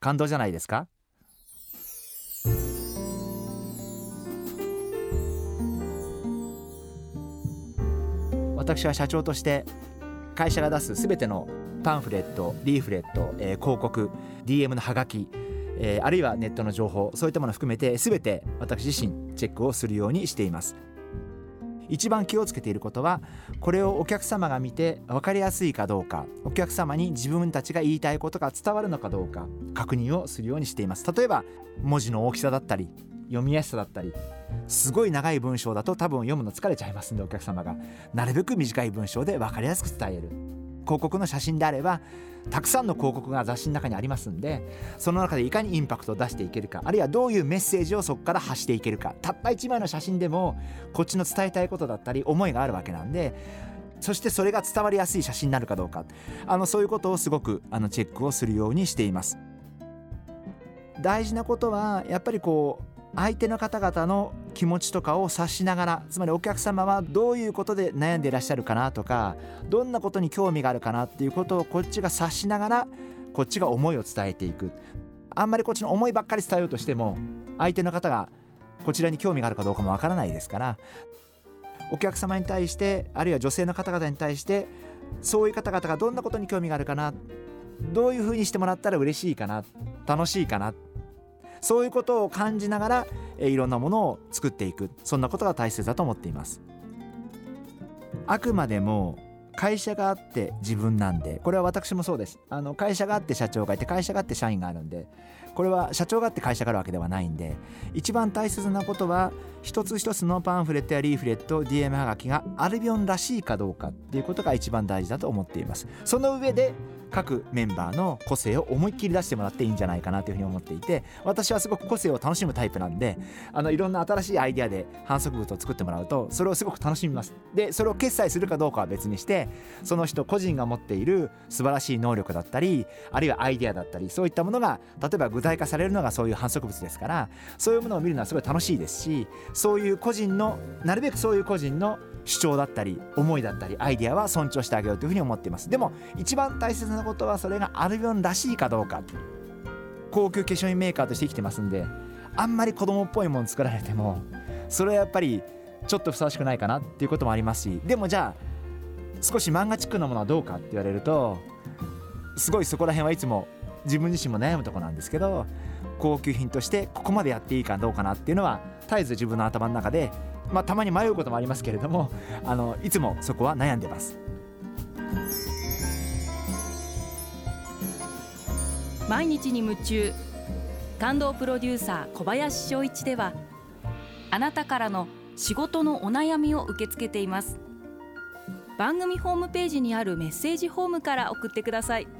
感動じゃないですか？私は社長として会社が出すすべてのパンフレットリーフレット、えー、広告 DM のハガキ、えー、あるいはネットの情報そういったものを含めてすべて私自身チェックをするようにしています。一番気をつけていることはこれをお客様が見て分かりやすいかどうかお客様に自分たちが言いたいことが伝わるのかどうか確認をするようにしています。例えば文字の大きさだったり読みやすさだったりすごい長い文章だと多分読むの疲れちゃいますんでお客様が。なるべく短い文章で分かりやすく伝える。広告の写真であればたくさんの広告が雑誌の中にありますんでその中でいかにインパクトを出していけるかあるいはどういうメッセージをそこから発していけるかたった1枚の写真でもこっちの伝えたいことだったり思いがあるわけなんでそしてそれが伝わりやすい写真になるかどうか。あのそういうことをすごくあのチェックをするようにしています。大事なことはやっぱりこう相手の方々の気持ちとかを察しながらつまりお客様はどういうことで悩んでいらっしゃるかなとかどんなことに興味があるかなっていうことをこっちが察しながらこっちが思いを伝えていく。あんまりこっちの思いばっかり伝えようとしても相手の方がこちらに興味があるかどうかもわからないですからお客様に対してあるいは女性の方々に対してそういう方々がどんなことに興味があるかなどういうふうにしてもらったら嬉しいかな楽しいかなそういうことを感じながらいろんなものを作っていく。そんなことが大切だと思っています。あくまでも会社があって自分なんでこれは私もそうです。あの会社があって社長がいて会社があって社員があるんでこれは社長があって会社があるわけではないんで一番大切なことは一つ一つのパンフレットやリーフレット DM はがきがアルビオンらしいかどうかっていうことが一番大事だと思っています。その上で各メンバーの個性を思いっきり出してもらっていいんじゃないかなというふうに思っていて私はすごく個性を楽しむタイプなんであのいろんな新しいアイデアで反則物を作ってもらうとそれをすごく楽しみます。でそれを決済するかどうかは別にしてその人個人が持っている素晴らしい能力だったりあるいはアイデアだったりそういったものが例えば具体化されるのがそういう反則物ですからそういうものを見るのはすごい楽しいですしそういう個人のなるべくそういう個人の主張だったり思いだったりアイデアは尊重してあげようというふうに思っています。でも一番大切なことはそれがアルビオンらしいかどうか。高級化粧品メーカーとして生きてますんであんまり子供っぽいもの作られてもそれはやっぱりちょっとふさわしくないかなっていうこともありますし。でもじゃあ少し漫画チックなものはどうかって言われるとすごいそこら辺はいつも自分自身も悩むとこなんですけど高級品としてここまでやっていいかどうかなっていうのは絶えず自分の頭の中で、まあ、たまに迷うこともありますけれどもあのいつもそこは悩んでます。毎日に夢中。感動プロデューサー小林翔一ではあなたからの仕事のお悩みを受け付けています。番組ホームページにあるメッセージホームから送ってください。